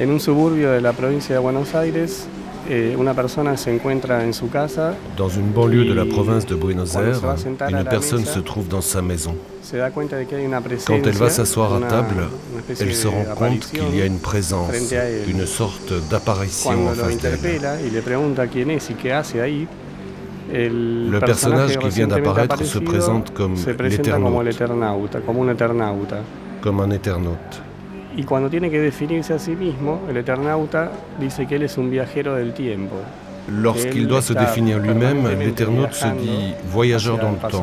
En un suburbio de la provincia de Buenos Aires, eh, una persona se encuentra en su casa. Dans une banlieue de la province de Buenos Aires, une personne se trouve dans sa maison. Se da cuenta de que hay una Quand elle va s'asseoir à table, elle se rend compte qu'il y a une présence, une sorte d'apparition en face d'elle. Le personnage qui vient d'apparaître se présente comme l'éternaute, comme un éternaute. Y cuando tiene que definirse a sí mismo, el Eternauta dice que él es un viajero del tiempo. Lorsqu'il doit se définir lui-même, l'éternaute se dit voyageur dans le temps.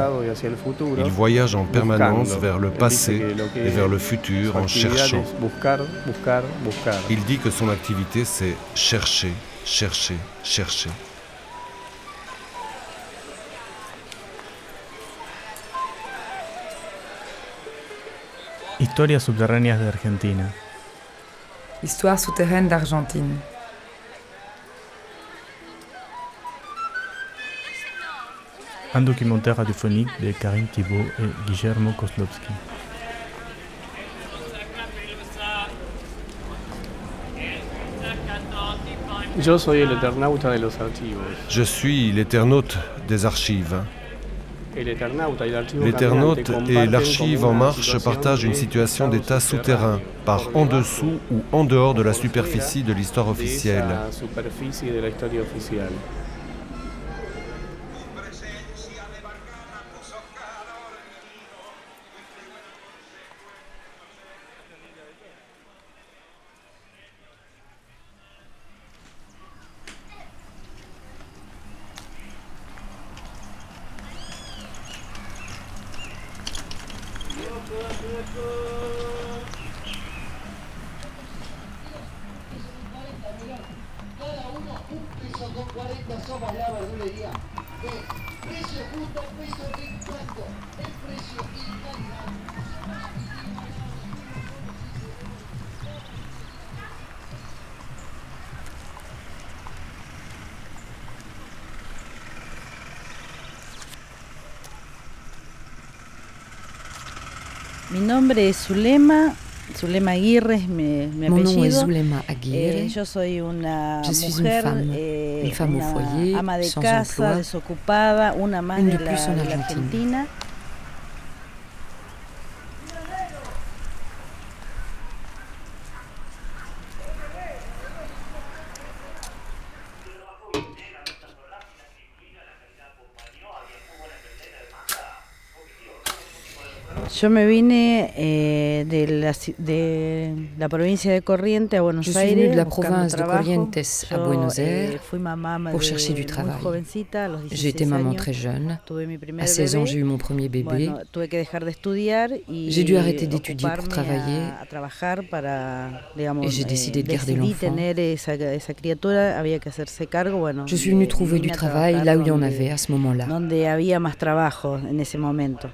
Il voyage en permanence vers le passé et vers le futur en cherchant. Il dit que son activité c'est chercher, chercher, chercher. Historias subterráneas de Argentina. Histoire souterraine d'Argentine. Un documentaire radiophonique de Karine Thibault et Guillermo archivos. Je suis l'éternaute des archives. L'éternaute et l'archive en marche partagent une situation d'état souterrain, par en dessous ou en dehors de la superficie de l'histoire officielle. Nombre es Zulema, Zulema Aguirre es mi, mi Mon apellido. nom est Zulema Aguirre. Eh, yo soy una Je mujer, une femme, eh, une femme au una foyer, ama de casa, emploi, desocupada, una más de de la, de. Argentina. Yo me vine eh, de, la, ci- de la provincia de Corrientes a Buenos Je suis Aires venue de la province de. Corrientes à Buenos eh, Aires mamá pour chercher du travail. J'ai été 16 maman très jeune. À 16 ans, j'ai eu mon premier bébé. J'ai dû arrêter d'étudier pour travailler. Et j'ai décidé de garder l'enfant. Je suis venue trouver du travail là où il y en avait à ce moment-là. Donde había más trabajo en ese momento.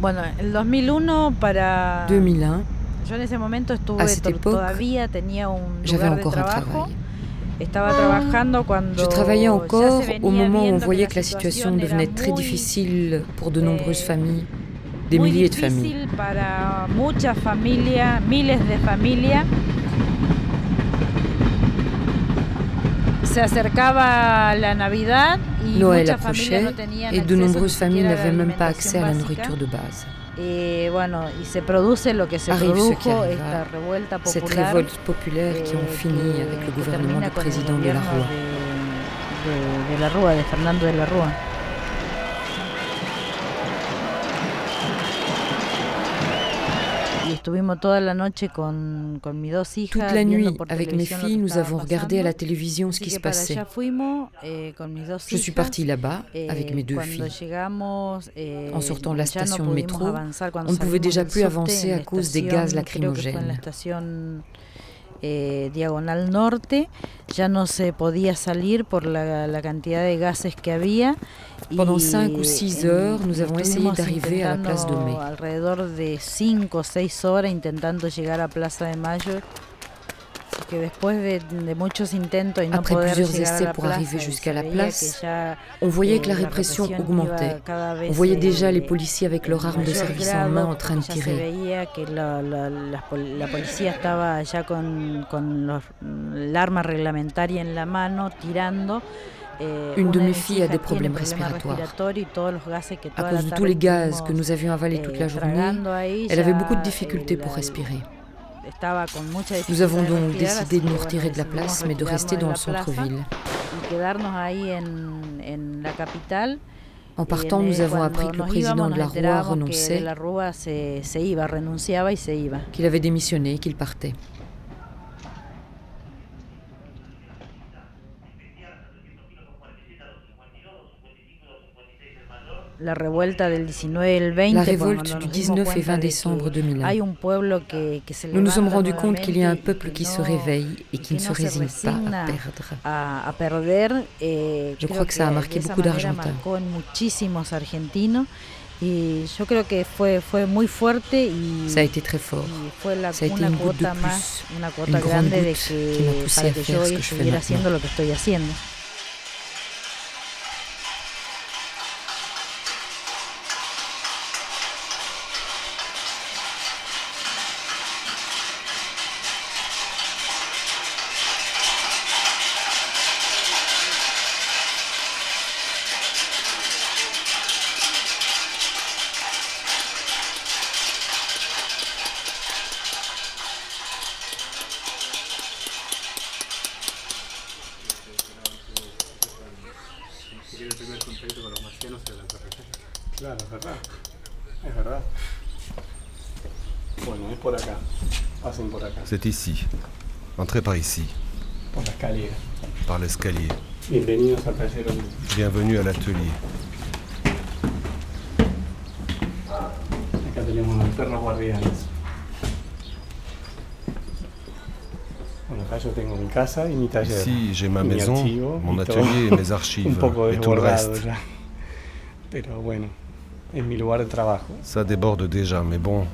Bueno, el 2001 para 2001, Yo en ese momento estuve, À cette époque, todavía tenía un lugar de trabajo. Je travaillais encore au moment où on voyait que la situation devenait très difficile pour de nombreuses eh, familles, des milliers de familles. Se acercaba la Navidad Noël approchait et de nombreuses familles n'avaient même pas accès à la nourriture de base. Arrive ce qui arriva, Cette révolte populaire qui eh, fini que- avec le gouvernement du président de la gobierno estuvimos toda la noche con, con mis dos hijas. Toute la nuit, avec mes filles, nous avons regardé à la télévision ce qui se passait. eh, Je suis partie là-bas Eh, avec mes deux filles. eh, En sortant de la station de métro, on ne pouvait déjà plus avancer à cause des gaz lacrymogènes. Eh, Diagonal Norte, ya no se podía salir por la, la cantidad de gases que había. Pendant y, cinq ou six eh, heures, nous avons essayé estuvimos d'arriver à la place de intentando Mai. Alrededor de 5 o 6 horas intentando llegar a Plaza de Mayo Après plusieurs essais pour arriver jusqu'à la place, on voyait que la répression augmentait. On voyait déjà les policiers avec leurs armes de service en main en train de tirer. Une de mes filles a des problèmes respiratoires. À cause de tous les gaz que nous avions avalés toute la journée, elle avait beaucoup de difficultés pour respirer. Nous avons donc décidé de nous retirer de la place, mais de rester dans le centre-ville. En partant, nous avons appris que le président de la Roi renonçait, qu'il avait démissionné, qu'il partait. La révolte du 19 et 20 décembre 2001. Nous nous sommes rendus compte qu'il y a un peuple qui se réveille et qui ne se résigne pas à perdre. Je crois que ça a marqué beaucoup d'Argentins. Ça a été très fort. Ça a été une goutte de plus, une grande goutte qui m'a poussé à faire ce que je fais maintenant. C'est ici. Entrez par ici. Par l'escalier. Bienvenue à l'atelier. Ici, j'ai ma maison, mon atelier et mes archives, et tout le reste. Ça déborde déjà, mais bon,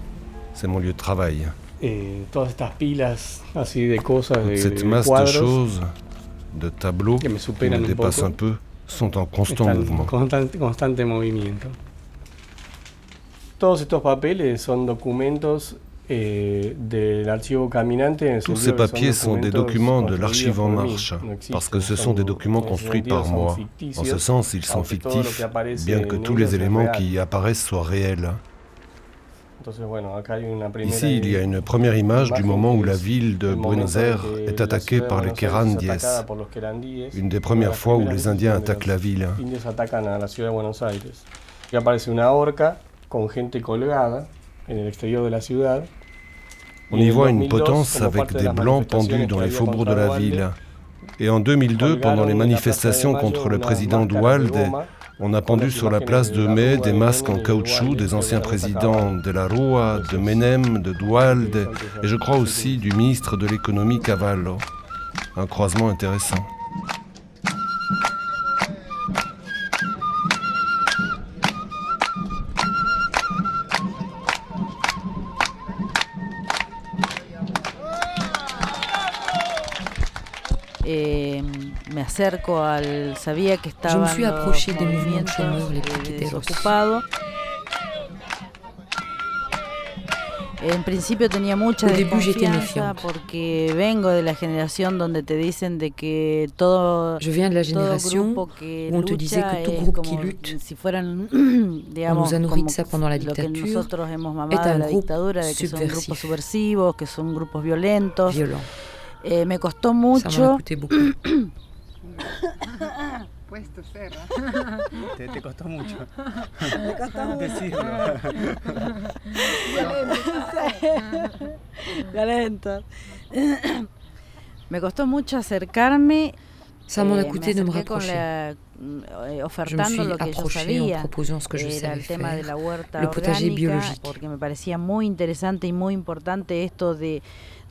c'est mon lieu de travail. Toute cette masse de choses, de tableaux qui me dépassent un peu, sont en constant mouvement. Todos estos papeles son documentos eh, Tous ces papiers sont des documents de l'archive en marche, parce que ce sont des documents construits par moi. En ce sens, ils sont fictifs, bien que tous les éléments qui y apparaissent soient réels. Ici, il y a une première image du moment où la ville de Buenos Aires est attaquée par les Querandies, une des premières fois où les Indiens attaquent la ville. On y voit une potence avec des blancs pendus dans les faubourgs de la ville. Et en 2002, pendant les manifestations contre le président Dualde, on a pendu sur la place de Mai des masques en caoutchouc des anciens présidents de la Rua, de Menem, de Dualde et je crois aussi du ministre de l'économie Cavallo. Un croisement intéressant. Je me suis approché des mouvements de chômeurs les plus occupados. Au début, j'étais méfiante. Je viens de la génération où on te disait que tout groupe qui lutte, on nous a nourri de ça pendant la dictature, est un groupe subversif, violent. Eh, me costó mucho. Puesto cerra. Te, te, costó mucho. Me costó mucho. Decirlo. Violento. Me costó mucho acercarme. Ça m'en a coûté de me rapprocher. Eh, je me suis approchée en proposant ce que je savais faire, le potager biologique. Porque me parecía muy interesante y muy importante esto de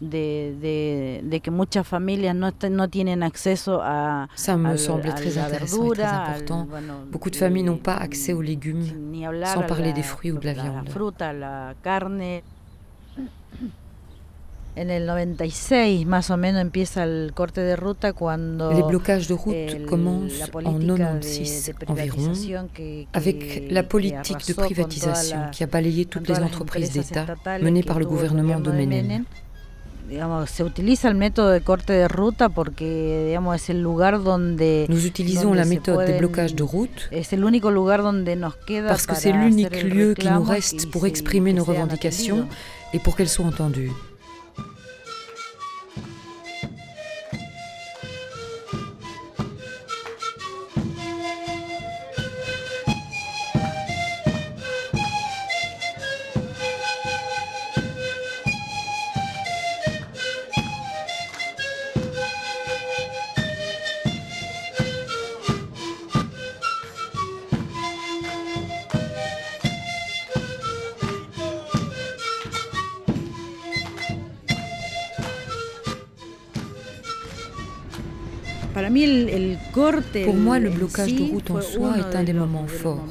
de, de, de, que muchas familias no, no tienen acceso a, Ça me semble très intéressant et très important. Beaucoup de familles n'ont pas accès aux légumes, sans parler des fruits ou de la viande. La fruta, la carne. En el 96, más o menos, empieza el corte de ruta cuando les blocages de route commencent en 96 environ, avec la politique de privatisation qui a balayé toutes les entreprises d'État menées par le gouvernement de Menem. Digamos, se utiliza el método de corte de ruta porque digamos, es el lugar donde nous utilisons la méthode des blocages de route es el único lugar donde nos queda parce que c'est l'unique lieu qui nous reste pour exprimer nos revendications et pour qu'elles soient entendues. Pour moi, le blocage de route en soi est un des moments forts.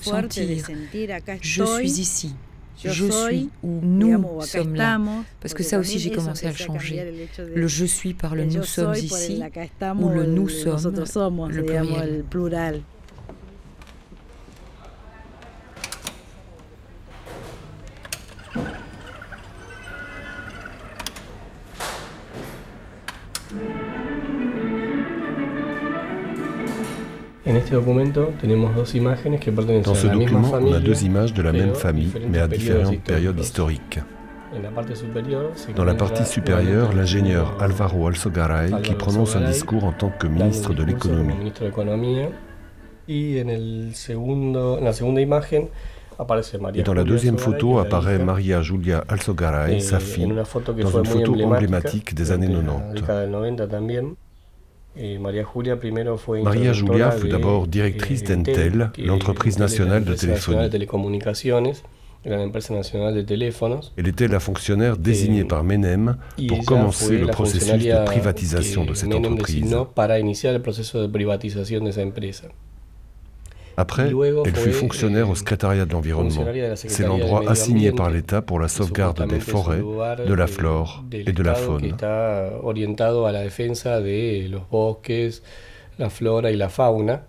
Sentir, je suis ici, je suis ou nous sommes là. Parce que ça aussi, j'ai commencé à le changer. Le je suis par le nous sommes ici ou le nous sommes, le pluriel. Dans ce document, on a deux images de la même famille, mais à différentes périodes historiques. Dans la partie supérieure, l'ingénieur Alvaro Alzogaray qui prononce un discours en tant que ministre de l'économie. Et dans la deuxième photo apparaît Maria Julia Alzogaray, sa fille, dans une photo emblématique des années 90. Maria Julia fut d'abord directrice d'Entel, l'entreprise nationale de téléphonie. Elle était la fonctionnaire désignée par Menem pour commencer le processus de privatisation de cette entreprise. Après, elle fut fonctionnaire au secrétariat de l'environnement. C'est l'endroit assigné par l'État pour la sauvegarde des forêts, de la flore et de la faune.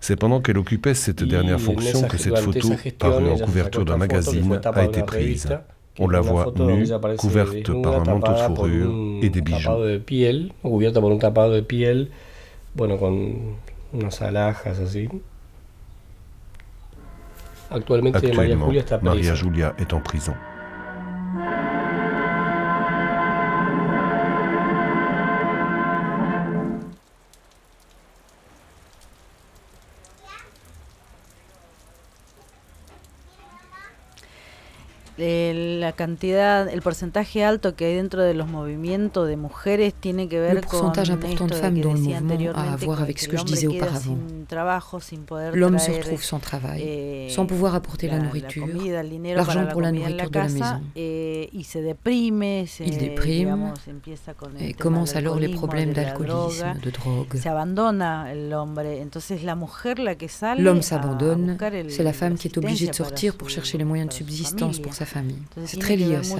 C'est pendant qu'elle occupait cette dernière fonction que cette photo, parue en couverture d'un magazine, a été prise. On la voit nue, couverte par un manteau de fourrure et des bijoux. Actuellement, Maria Julia est en prison. Cantidad, el porcentaje alto que hay dentro de los movimientos de mujeres tiene que ver le pourcentage important de femmes dans le mouvement a à voir avec ce que je disais auparavant. L'homme se retrouve sans travail, eh, sans pouvoir apporter la, nourriture, l'argent pour la nourriture de la maison. Eh, Il déprime et commence alors les problèmes d'alcoolisme, de drogue. L'homme s'abandonne, c'est la femme qui est obligée de sortir pour chercher les moyens de subsistance pour sa famille. C'est très lié à ça.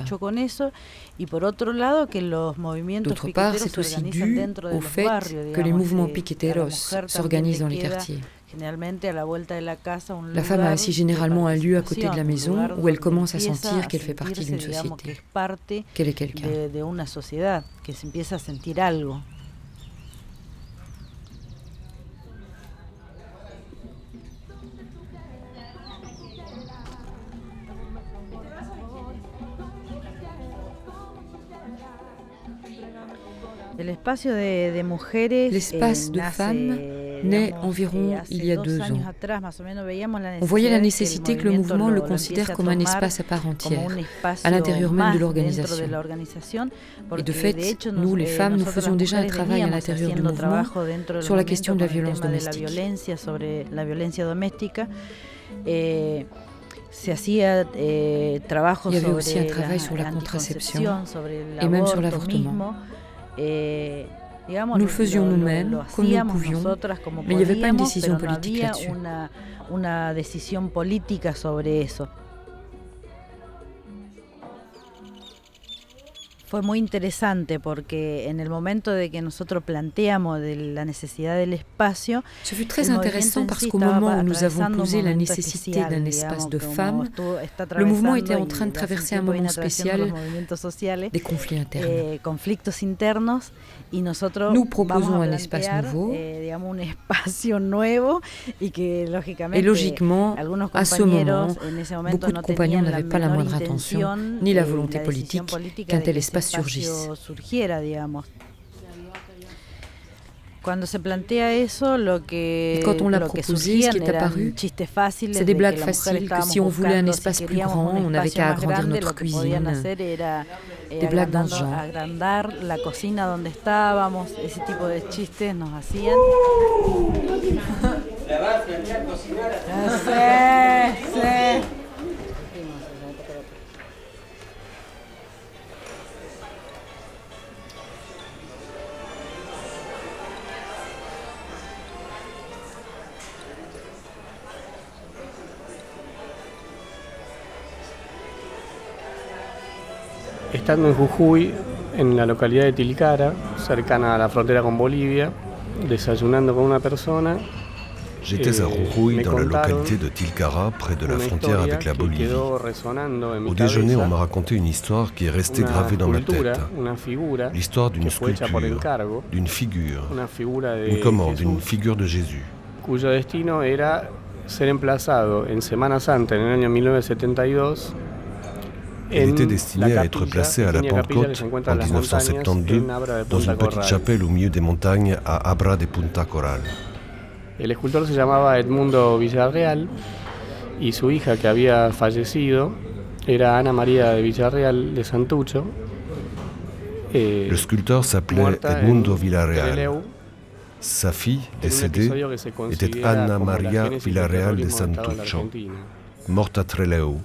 D'autre part, c'est aussi dû au fait que les mouvements piqueteros s'organisent dans les quartiers. La femme a ainsi généralement un lieu à côté de la maison où elle commence à sentir qu'elle fait partie d'une société, qu'elle est quelqu'un. L'espace de femmes naît environ il y a deux ans. On voyait la nécessité que le mouvement le considère comme un espace à part entière, à l'intérieur même de l'organisation. Et de fait, nous, les femmes, nous faisions déjà un travail à l'intérieur du mouvement sur la question de la violence domestique. Eh, il y avait aussi un travail sur la contraception et même sur l'avortement. Eh, nous le faisions nous-mêmes, comme nous pouvions, mais il n'y avait pas une décision politique là-dessus. Fue muy interesante porque en el momento de que nosotros planteamos de la necesidad del espacio, Ce fut très intéressant parce qu'au moment où nous avons posé la nécessité d'un espace de femmes, le mouvement était en train de traverser un moment spécial des conflits internes. Eh, conflictos internos y nosotros nous proposons un espace nouveau eh, digamos un espacio nuevo y que lógicamente et logiquement à ce moment beaucoup de compagnons n'avaient pas la moindre intention ni la volonté politique qu'un tel espace surgiera, digamos. Cuando se plantea eso, lo que, quand on l'a proposé, ce qui est apparu, c'est des blagues faciles que si on voulait un espace plus grand, on n'avait qu'à agrandir notre cuisine. Des blagues dans ce genre. agrandar la cocina donde estábamos, ese tipo de chistes nos hacían. Estando en Jujuy, en la localidad de Tilcara, cercana a la frontera con Bolivia, desayunando con una persona. J'étais à Jujuy, dans la localité de Tilcara, près de la frontière avec la Bolivie. Au déjeuner, on m'a raconté une histoire qui est restée gravée dans ma tête. L'histoire d'une sculpture, d'une figure, une commande, d'une figure de Jésus. Cuyo destino era ser emplazado en Semana Santa en el año 1972 elle était destinée à être placée à la Pentecôte en 1972 dans une petite chapelle au milieu des montagnes à Abra de Punta Coral. El escultor se llamaba Edmundo Villarreal y su hija que había fallecido era Ana María de Villarreal de Santucho. Eh, Le sculpteur s'appelait Edmundo Villarreal. Sa fille, décédée, était Ana María Villarreal de Santucho morte à Trelew,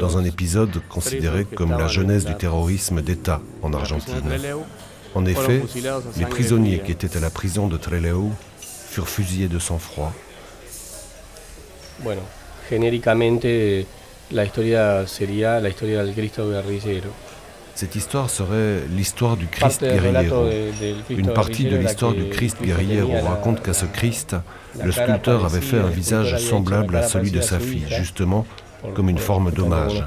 dans un épisode considéré comme la jeunesse du terrorisme d'État en Argentine. En effet, les prisonniers qui étaient à la prison de Trelew furent fusillés de sang-froid. Cette histoire serait l'histoire du Christ guerriero. Une partie de l'histoire du Christ guerriero raconte qu'à ce Christ, le sculpteur avait fait un visage semblable à celui de sa fille, justement comme une forme d'hommage.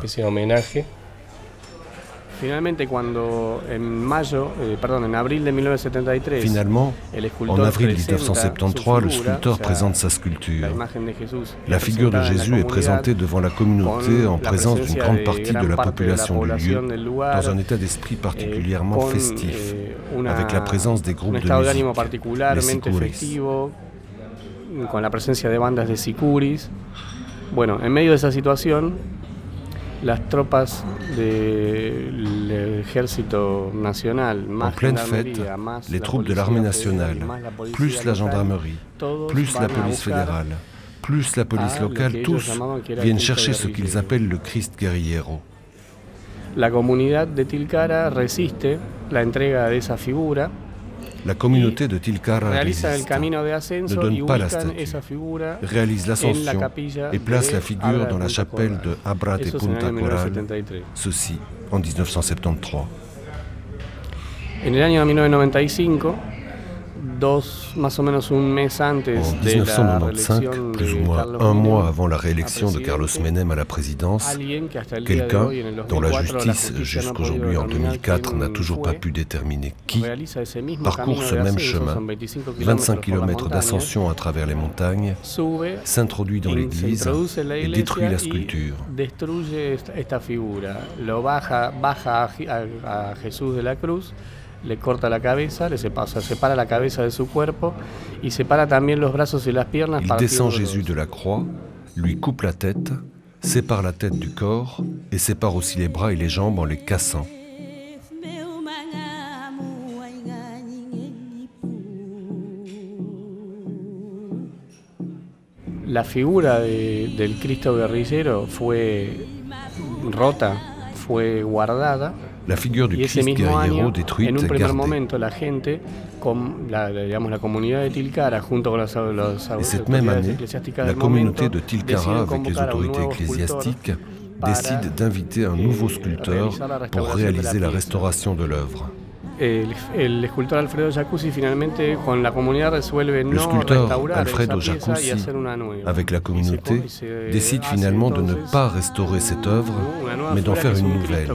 Finalement, en avril 1973, Finalement, en avril 1973, le sculpteur présente sa sculpture. La figure de Jésus est présentée devant la communauté en présence d'une grande partie de la population du lieu, dans un état d'esprit particulièrement festif, avec la présence des groupes de musique, les sicuris. con la presencia de bandas de sicuris. Bueno, en medio de esa situación, las tropas del nacional, más en pleine fête, les troupes de l'armée nationale, plus la gendarmerie, plus la police fédérale, plus la police locale, tous viennent chercher ce qu'ils appellent le Christ guerriero. La comunidad de Tilcara resiste la entrega de esa figura la communauté de Tilcara ne donne pas la statue, réalise l'ascension et place la figure dans la chapelle de Abra de Punta Coral, ceci en 1973. En el año 1995, en 1995, plus ou moins un mois avant la réélection de Carlos Menem à la présidence, quelqu'un dont la justice jusqu'aujourd'hui en 2004 n'a toujours pas pu déterminer qui, parcourt ce même chemin, 25 km d'ascension à travers les montagnes, s'introduit dans l'église et détruit la sculpture. Le corta la cabeza, le separa, separa la cabeza de su cuerpo y separa también los brazos y las piernas. Il descend Jésus de la croix, lui coupe la tête, sépare la tête du corps et sépare aussi les bras et les jambes en les cassant. La figura de, del Cristo guerrillero fue rota, fue guardada la figure du Christ guerriero détruite en un primer momento la gente con la, digamos, la comunidad de Tilcara junto con las, las Et cette même année, la communauté de Tilcara avec les autorités ecclésiastiques décide d'inviter un nouveau sculpteur pour réaliser la restauration de l'œuvre. Le sculpteur Alfredo Jacuzzi, avec la communauté, décide finalement de ne pas restaurer cette œuvre, mais d'en faire une nouvelle.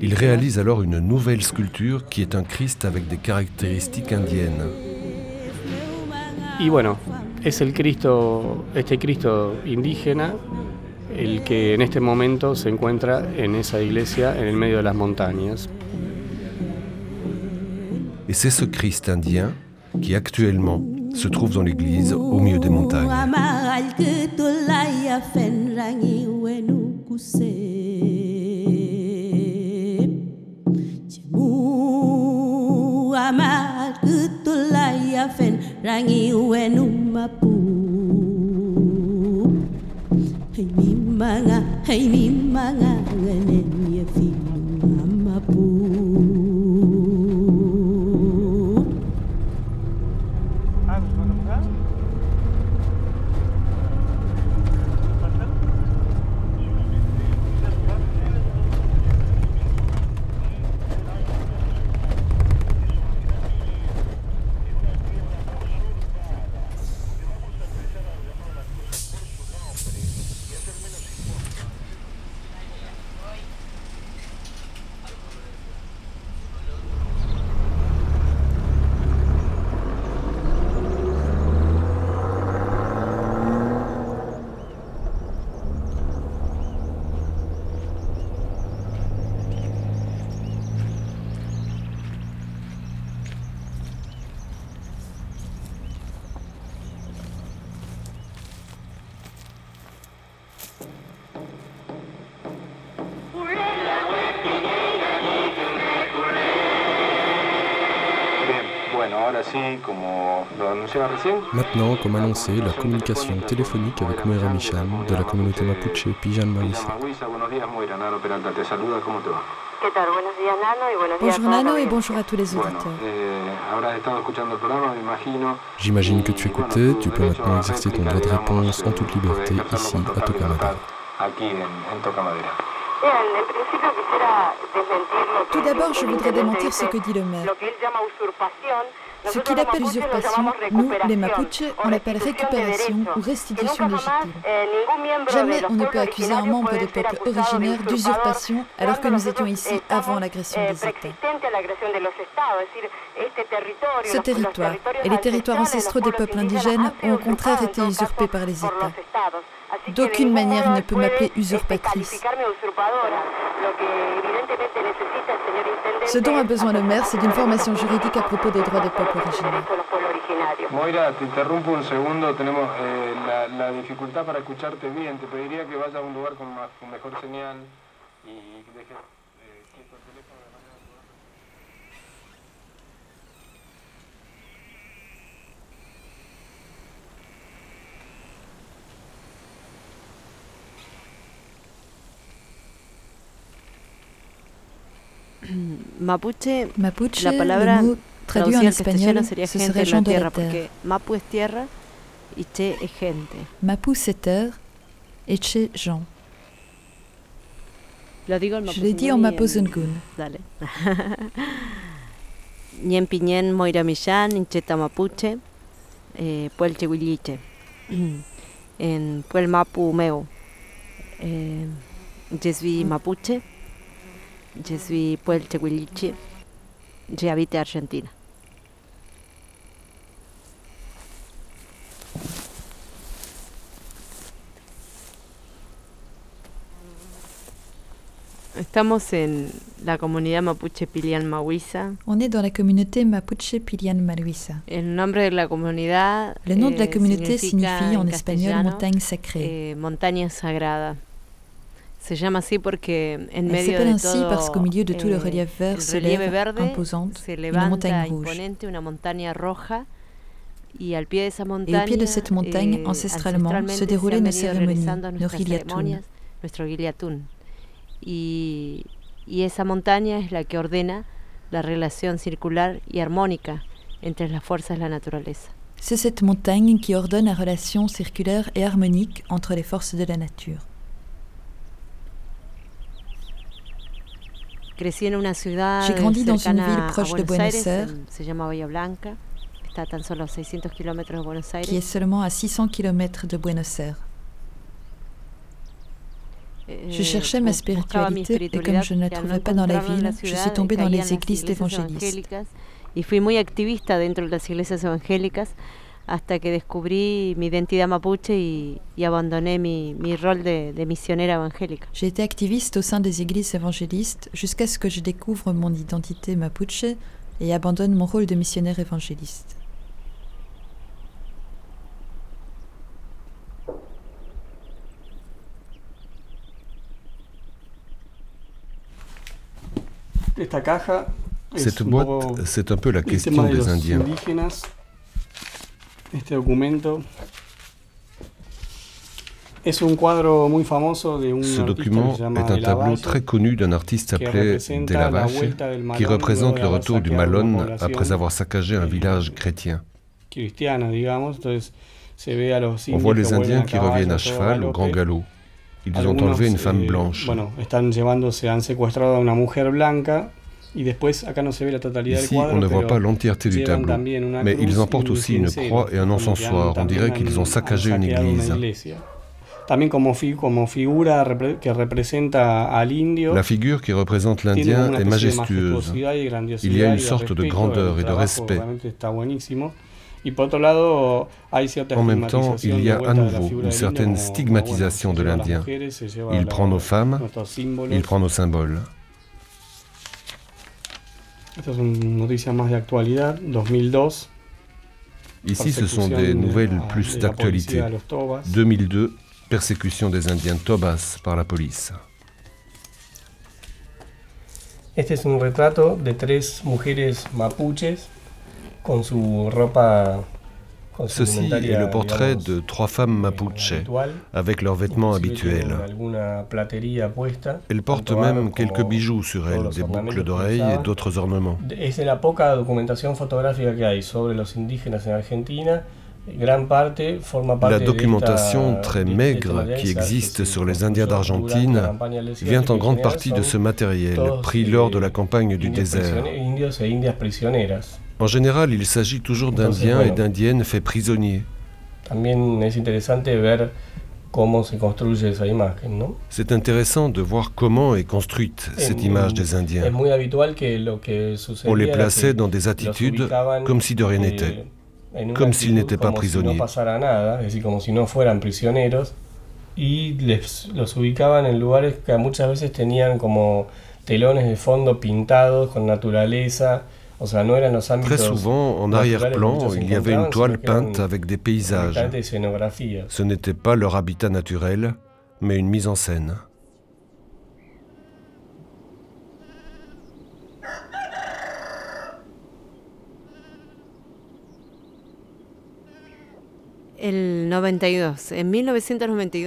Il réalise alors une nouvelle sculpture qui est un Christ avec des caractéristiques indiennes. Y bueno, es el Cristo, este Cristo indígena, el que en este momento se encuentra en esa iglesia en el medio de las montañas. Et c'est ce Christ indien qui actuellement se trouve dans l'église au milieu des montagnes. Mamat kutulayafen rangi uenumapu Hey mi manga, hey mi manga, ganenyefi Maintenant, comme annoncé, la communication téléphonique avec Moira Micham de la communauté Mapuche Pijan Mawisa. Bonjour Nano et bonjour à tous les auditeurs. J'imagine que tu écoutais, tu peux maintenant exercer ton droit de réponse en toute liberté ici à Tocamadera. Tout d'abord, je voudrais démentir ce que dit le maire. Ce qu'il appelle usurpation, nous, les Mapuches, on l'appelle récupération ou restitution légitime. Jamais on ne peut accuser un membre de peuple originaire d'usurpation alors que nous étions ici avant l'agression des États. Ce territoire et les territoires ancestraux des peuples indigènes ont au contraire été usurpés par les États. D'aucune manière il ne peut m'appeler usurpatrice. Ce dont a besoin le maire, c'est d'une formation juridique à propos des droits des peuples originaires. Moira, te interrumpo un segundo, tenemos eh, la, la, dificultad para escucharte bien. Te pediría que vayas a un lugar con, más, con mejor señal y dejes eh, Mapuche, Mapuche, la palabra traduit en espagnol sería ce serait gens de la terre. Mapu es tierra y Che es gente. Mapu c'est terre et Che gens. Je l'ai dit en Mapuzungun. Dale. Ñen piñen moira millán, incheta mapuche, eh, puel chehuilliche. en puel mapu meu. Eh, Yesvi mapuche. Je suis Puerto Williche. J'habite Argentina. Estamos en la comunidad mapuche Pilian Mahuisa. On est dans la communauté mapuche Pilian Mahuisa. El nombre de la comunidad. Le nom de la eh, communauté signifie en espagnol montagne sacrée. Eh, montaña sagrada. Se llama así porque en medio de ainsi todo, parce qu'au milieu de tout le relief vert se lève verde, imposante une montagne rouge. Una montaña roja y al pie de esa montaña, Et au pied de cette montagne, eh, ancestralement, se déroulaient nos cérémonies, nos giliatun. Nuestro giliatun. Y, y esa montaña es la que ordena la relación circular y armónica entre las fuerzas de la naturaleza. C'est cette montagne qui ordonne la relation circulaire et harmonique entre les forces de la nature. J'ai grandi dans une ville proche de Buenos Aires, qui est seulement à 600 km de Buenos Aires. Je eh, cherchais ma spiritualité et comme je ne la trouvais pas dans la ville, je suis tombée dans les églises évangélistes. Hasta que descubrí mi identidad mapuche y, y abandoné mi, mi rol de, de misionera evangélica. J'ai été activiste au sein des églises évangélistes jusqu'à ce que je découvre mon identité mapuche et abandonne mon rôle de missionnaire évangéliste. Cette boîte, c'est un peu la question des Indiens. Ce document est un tableau très connu d'un artiste appelé De la Vache qui représente le retour du Malone après avoir saccagé un village chrétien. On voit les Indiens qui reviennent à cheval au grand galop. Ils ont enlevé une femme blanche. Ici, on ne voit pas l'entièreté du tableau, mais ils emportent aussi une croix et un encensoir. On dirait qu'ils ont saccagé une église. La figure qui représente l'Indien est majestueuse. Il y a une sorte de grandeur et de respect. En même temps, il y a à nouveau une certaine stigmatisation de l'Indien. Il prend nos femmes, il prend nos symboles. Esta es una noticia más de actualidad, 2002. Ici, ce sont des nouvelles plus d'actualité. 2002, persécution des Indiens Tobas par la police. Este es un retrato de tres mujeres mapuches con su ropa Ceci est le portrait de trois femmes mapuches avec leurs vêtements habituels. Elles portent même quelques bijoux sur elles, des boucles d'oreilles et d'autres ornements. La documentation très maigre qui existe sur les Indiens d'Argentine vient en grande partie de ce matériel pris lors de la campagne du désert. En général, il s'agit toujours d'Indiens et d'Indiennes faits prisonniers. C'est intéressant de voir comment est construite cette image des Indiens. On les plaçait dans des attitudes comme si de rien eh, n'était, comme s'ils n'étaient pas prisonniers. y los ubicaban en lugares que muchas veces tenían como telones de fondo pintados con naturaleza, Très souvent, en arrière-plan, il y avait une toile peinte avec des paysages. Ce n'était pas leur habitat naturel, mais une mise en scène.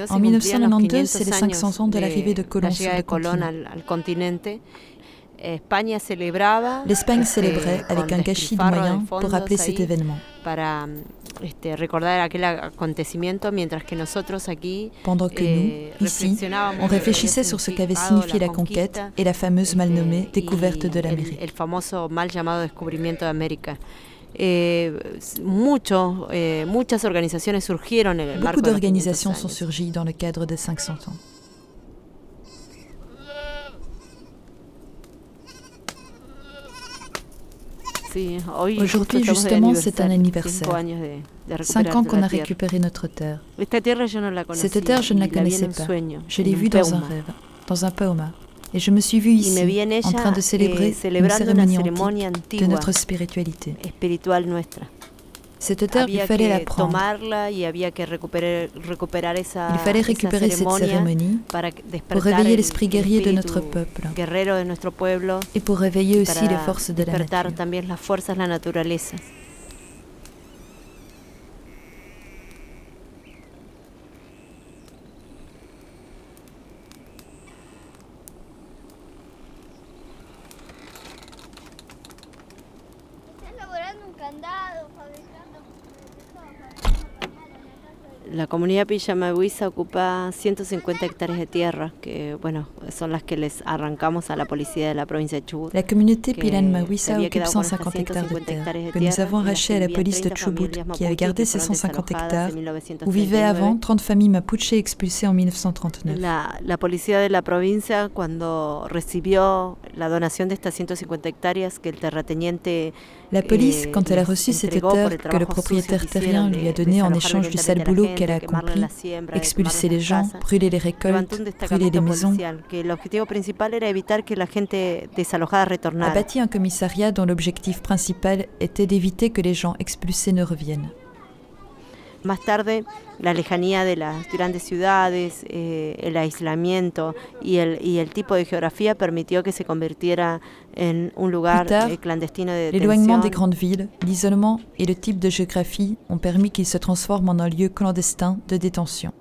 En 1992, c'est les 500 ans de l'arrivée de Colomb sur le continent. L'Espagne célébrait avec un gâchis de moyens pour rappeler cet événement. Pendant que nous, eh, ici, on réfléchissait sur ce qu'avait signifié la conquête et la fameuse mal nommée eh, découverte de l'Amérique. Eh, Beaucoup d'organisations sont surgies dans le cadre des 500 ans. Aujourd'hui, justement, c'est un anniversaire. Cinq ans qu'on a récupéré notre terre. Cette terre, je ne la connaissais pas. Je l'ai vue dans un rêve, dans un pauma. Et je me suis vue ici, en train de célébrer une cérémonie antique de notre spiritualité. Cette terre, il fallait la prendre. Il fallait récupérer cette cérémonie pour réveiller l'esprit guerrier de notre peuple et pour réveiller aussi les forces de la nature. La comunidad Pillamahuiza ocupa 150 hectáreas de tierra, que bueno, son las que les arrancamos a la policía de la provincia de Chubut. La communauté Pilan-Mahuiza occupe 150 hectares de terre, que nous avons arrachés à la police de Chubut, qui avait gardé ces 150 hectares, où vivaient avant 30 familles mapuches expulsées en 1939. La, la policía de la provincia, cuando recibió la donación de estas 150 hectáreas que el terrateniente La police, eh, quand elle a reçu cette terre que le propriétaire terrien lui a donné en échange du sale boulot qu'elle a accompli, expulser les gens, brûler les récoltes, brûler les maisons, a bâti un commissariat dont l'objectif principal était d'éviter que les gens expulsés ne reviennent. Más tarde, la lejanía de las grandes ciudades, eh, el aislamiento y el, y el tipo de geografía permitió que se convirtiera en un lugar tard, eh, clandestino de L'éloignement des grandes villes, l'isolement et le type de géographie ont permis qu'il se transforme en un lieu clandestin de détention.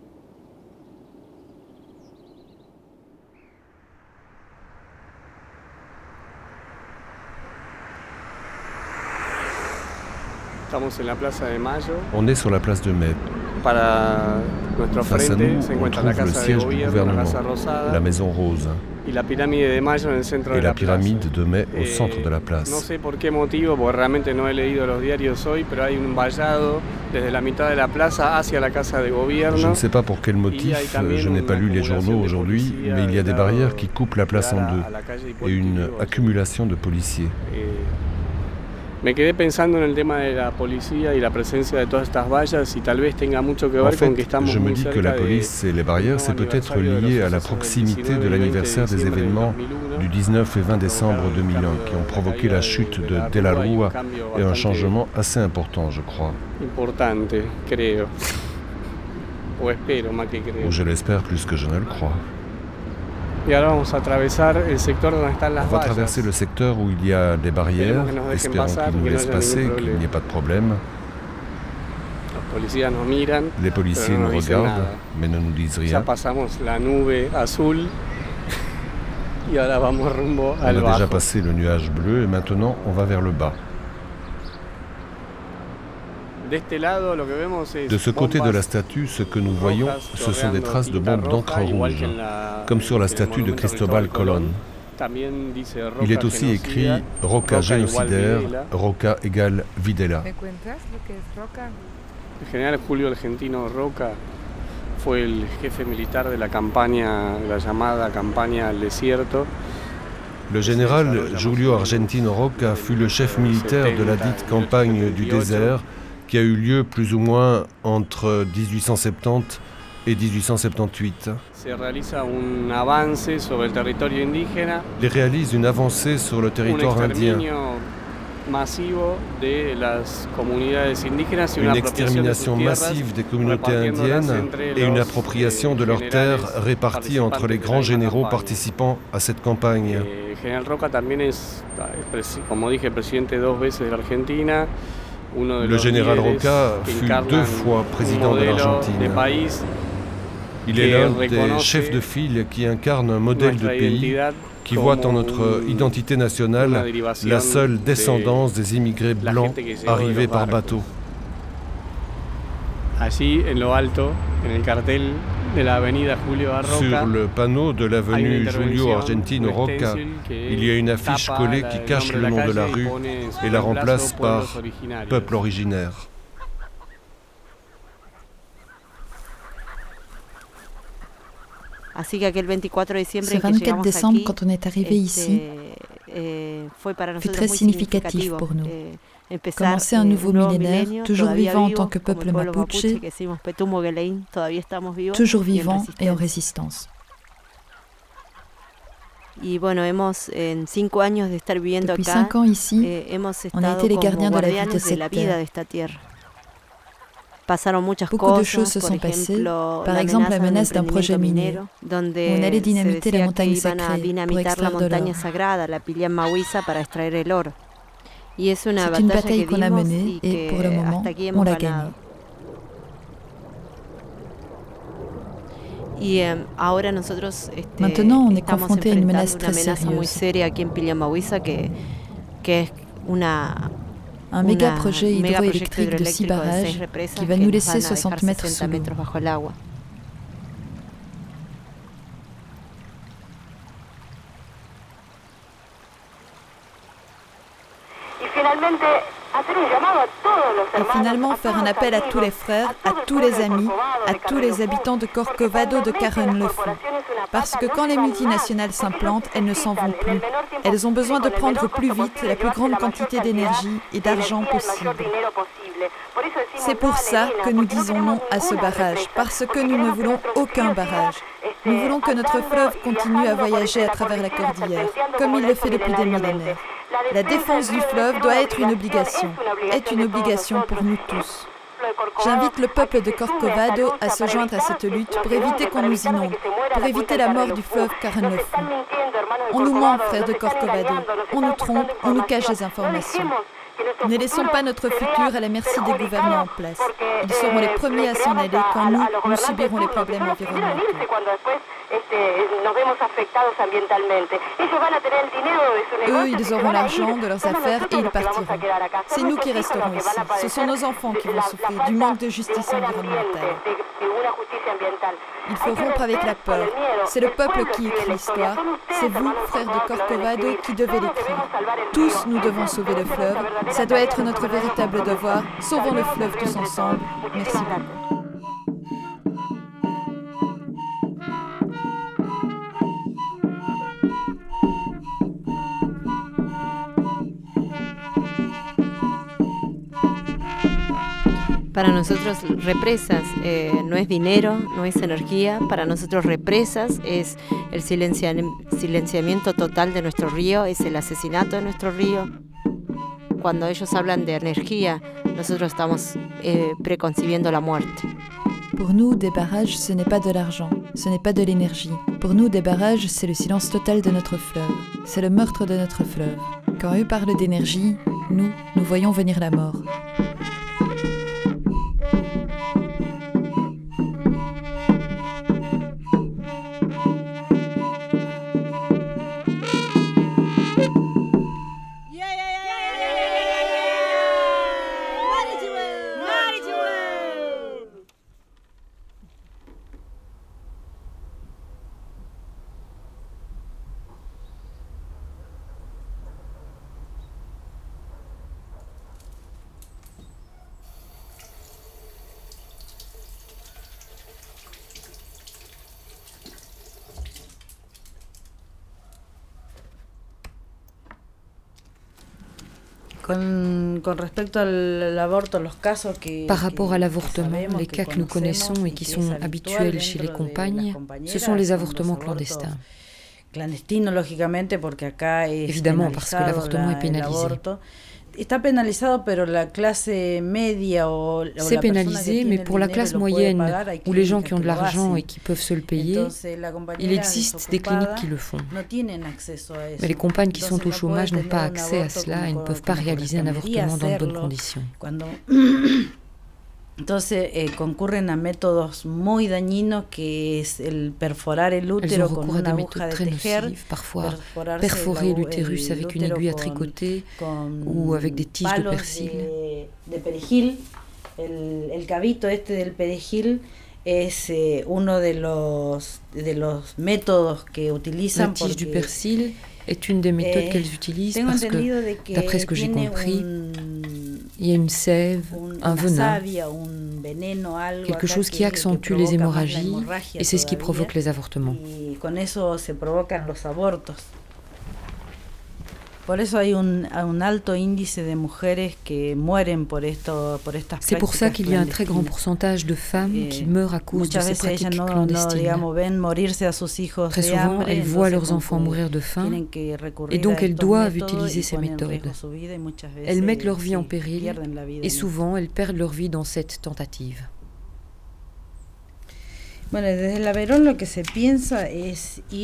On est sur la place de Mai. Face à nous, on trouve le siège du gouvernement, la Maison Rose, et la pyramide de Mai au centre de la place. Je ne sais pas pour quel motif, je n'ai pas lu les journaux aujourd'hui, mais il y a des barrières qui coupent la place en deux et une accumulation de policiers. Me quedé pensando en el tema de la policía y la presencia de todas estas vallas y tal vez tenga mucho que ver en fait, con que estamos je me dis que la police et les barrières, c'est peut-être lié à la proximité de l'anniversaire des événements du 19 et 20 décembre 2001 qui ont provoqué la chute de De la Rua et un changement assez important, je crois. Importante, creo. O espero más que creo. Ou je l'espère plus que je ne le crois. Y ahora vamos a atravesar el sector donde están las On va traverser le secteur où il y a des barrières, espérons qu'ils nous laissent passer, qu'il n'y ait pas de problème. Les policiers nous regardent, mais ne nous disent rien. On a déjà passé le nuage bleu et maintenant on va vers le bas. De ce côté de la statue, ce que nous voyons, ce sont des traces de bombes d'encre rouge, comme sur la statue de Cristobal Colón. Il est aussi écrit Roca génocidaire, Roca égale Videla. Le général Julio Argentino Roca fue el jefe militar de la campaña, la llamada campaña al desierto. Le général Julio Argentino Roca fut le chef militaire de la dite campagne du désert qui a eu lieu plus ou moins entre 1870 et 1878. Il réalise une avancée sur le territoire indien. Une extermination massive des communautés indiennes et une appropriation de leurs terres réparties entre les grands généraux participant à cette campagne. Le général Roca fut deux fois président de l'Argentine. Il est l'un des chefs de file qui incarne un modèle de pays qui voit en notre identité nationale la seule descendance des immigrés blancs arrivés par bateau. Sur le panneau de l'avenue Julio Argentino Roca, il y a une affiche collée qui cache le nom de la rue et la remplace par Peuple originaire. Ce 24 décembre, quand on est arrivé ici, eh, fut très significatif pour nous. Eh, Commencer un nouveau millénaire, toujours vivant en tant que peuple mapuche, toujours vivant et en résistance. Depuis cinq ans ici, eh, on a été les gardiens de la vie de cette terre. Beaucoup de choses se sont passées, par exemple la menace d'un projet minier, où on allait dynamiter la montagne sacrée pour extraire de l'or. C'est une bataille qu'on a menée et pour le moment, on l'a gagnée. Maintenant, on est confronté à une menace très sérieuse. un méga projet hydroélectrique de six barrages qui va nous laisser 60 mètres sous l'eau. Et finalement faire un appel à tous les frères, à tous les amis, à tous les habitants de Corcovado de font. Parce que quand les multinationales s'implantent, elles ne s'en vont plus. Elles ont besoin de prendre plus vite la plus grande quantité d'énergie et d'argent possible. C'est pour ça que nous disons non à ce barrage, parce que nous ne voulons aucun barrage. Nous voulons que notre fleuve continue à voyager à travers la cordillère, comme il le fait depuis des millénaires. La défense du fleuve doit être une obligation, est une obligation pour nous tous. J'invite le peuple de Corcovado à se joindre à cette lutte pour éviter qu'on nous inonde, pour éviter la mort du fleuve Carnefou. On nous ment, frères de Corcovado, on nous trompe, on nous cache des informations. Ne laissons pas notre futur à la merci des gouvernants en place. Ils seront les premiers à s'en aller quand nous, nous subirons les problèmes environnementaux. Eux, ils auront l'argent de leurs affaires et ils partiront. C'est nous qui resterons ici. Ce sont nos enfants qui vont souffrir du manque de justice environnementale. Il faut rompre avec la peur. C'est le peuple qui écrit l'histoire. C'est vous, frères de Corcovado, qui devez l'écrire. Tous, nous devons sauver le fleuve. Ça doit être notre véritable devoir. Sauvons le fleuve tous ensemble. Merci beaucoup. Para nosotros represas eh, no es dinero, no es energía, para nosotros represas es el silenciamiento total de nuestro río, es el asesinato de nuestro río. Cuando ellos hablan de energía, nosotros estamos eh, la muerte. Pour nous, des barrages, ce n'est pas de l'argent, ce n'est pas de l'énergie. Pour nous, des barrages, c'est le silence total de notre fleuve, c'est le meurtre de notre fleuve. Quand eux parlent d'énergie, nous, nous voyons venir la mort. Par rapport à l'avortement, les cas que nous connaissons et qui sont habituels chez les compagnes, ce sont les avortements clandestins. Évidemment, parce que l'avortement est pénalisé. C'est pénalisé, mais pour la classe moyenne ou les gens qui ont de l'argent et qui peuvent se le payer, il existe des cliniques qui le font. Mais les compagnes qui sont au chômage n'ont pas accès à cela et ne peuvent pas réaliser un avortement dans de bonnes conditions. Entonces eh, concurren a métodos muy dañinos que es el perforar el útero con una aguja de tejer, parfois. perforer l'utérus avec une aiguille à tricoter ou avec des tiges de persil. De, de perejil, el, el cabito este del perejil es eh, uno de los de los métodos que utilizan La tige du persil est une des méthodes qu'elles utilisent parce que, d'après ce que j'ai compris, il y a une sève, un venin, quelque chose qui accentue les hémorragies et c'est ce qui provoque les avortements. C'est pour ça qu'il y a un très grand pourcentage de femmes qui meurent à cause de ces pratiques clandestines. Très souvent, elles voient leurs enfants mourir de faim et donc elles doivent utiliser ces méthodes. Elles mettent leur vie en péril et souvent elles perdent leur vie dans cette tentative.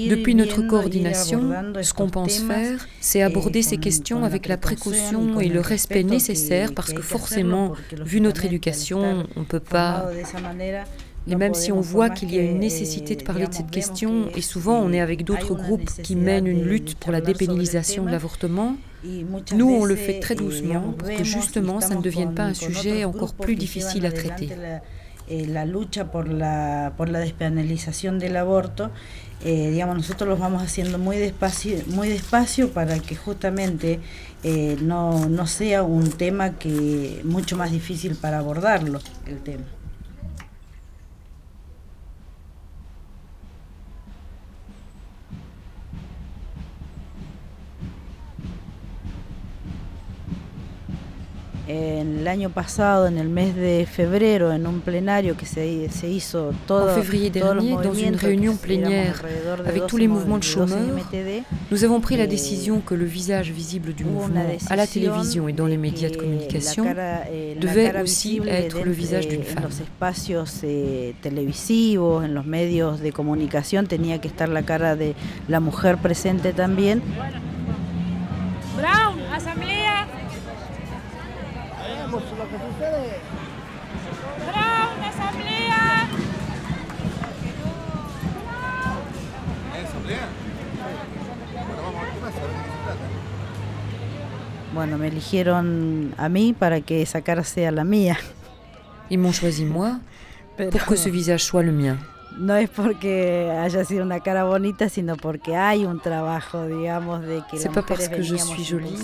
Depuis notre coordination, ce qu'on pense faire, c'est eh, aborder ces questions avec la précaution et le respect nécessaire parce que forcément, vu notre éducation, on ne peut pas Et même si on voit qu'il y a une nécessité de parler de cette question, et souvent on est avec d'autres groupes qui mènent une lutte pour la dépénalisation de l'avortement, nous on le fait très doucement pour que justement ça ne devienne pas un sujet encore plus difficile à traiter. La lucha por la, por la despenalización del aborto, eh, digamos, nosotros los vamos haciendo muy despacio, muy despacio para que justamente eh, no, no sea un tema que mucho más difícil para abordarlo el tema. El año pasado, en el mes de febrero, en un plenario que se, se hizo todo, en février dernier, dans une réunion plénière avec tous les mouvements de chômeurs, nous avons pris la décision que le visage visible du mouvement à la télévision et dans les médias de communication eh, devait aussi être le visage d'une femme. espacios eh, televisivos, en los medios de comunicación, tenía que estar la cara de la mujer presente también. Brown, asamblea. Bueno, me eligieron a mí para que esa cara sea la mía. Ils m'ont choisi moi? Pour que ce visage soit le mien? No es porque haya sido una cara bonita, sino porque hay un trabajo, digamos, de que C'est pas parce que je suis jolie,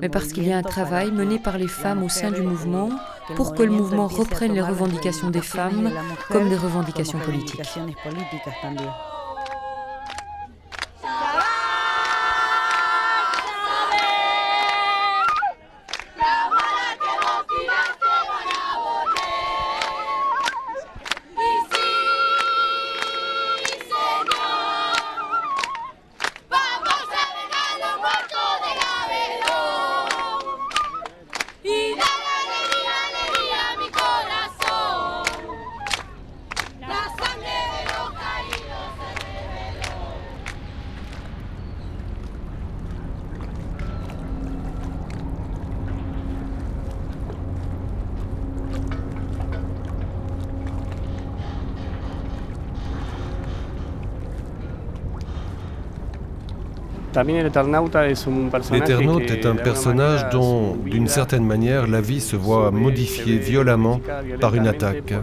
mais parce qu'il y a un travail mené par les femmes au sein du mouvement pour que le mouvement reprenne les revendications des femmes comme des revendications politiques. L'éternaute est un personnage dont, d'une certaine manière, la vie se voit modifiée violemment par une attaque.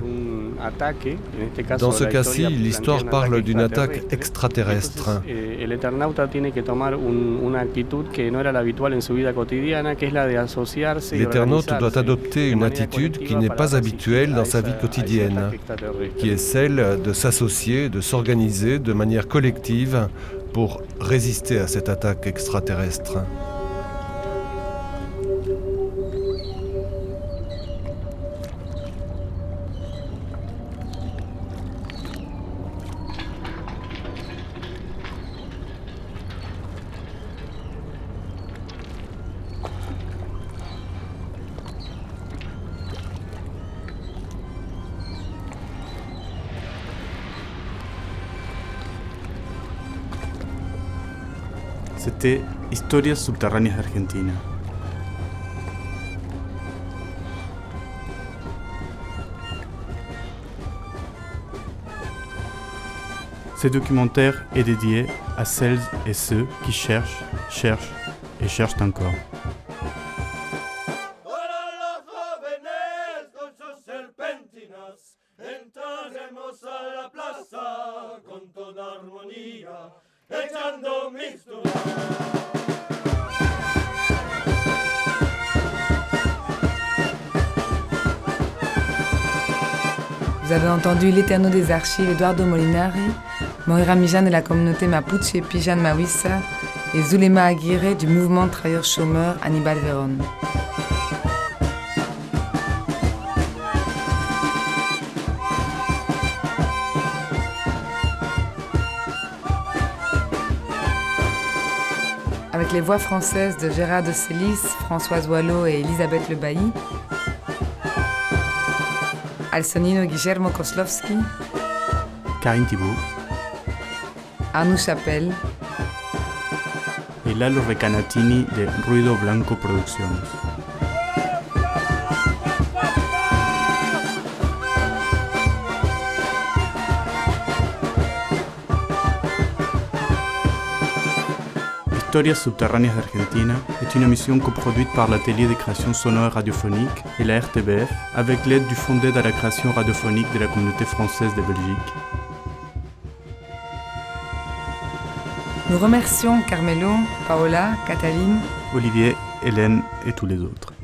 Dans ce cas-ci, l'histoire parle d'une attaque extraterrestre. L'éternaute doit adopter une attitude qui n'est pas habituelle dans sa vie quotidienne, qui est celle de s'associer, de s'organiser de manière collective pour résister à cette attaque extraterrestre. Historias subterráneas de. Ce documentaire est dédié à celles et ceux qui cherchent, cherchent et cherchent encore. Vous avez entendu l'Éterno des archives Eduardo Molinari, Moira Mijan de la communauté Mapuche Pijan Mawissa et Zulema Aguirre du mouvement travailleurs chômeurs Annibal Veron. Avec les voix françaises de Gérard de Célis, Françoise Wallot et Elisabeth Le Bailly, al sonido Guillermo Koslowski, Karine Thibault, Anu Chapelle y Lalo Recanatini de Ruido Blanco Producciones. Historias subterráneas de Argentina est une émission coproduite par l'Atelier des créations sonores radiophoniques et la RTBF avec l'aide du Fonds d'aide à la création radiophonique de la communauté française de Belgique. Nous remercions Carmelo, Paola, Cataline, Olivier, Hélène et tous les autres.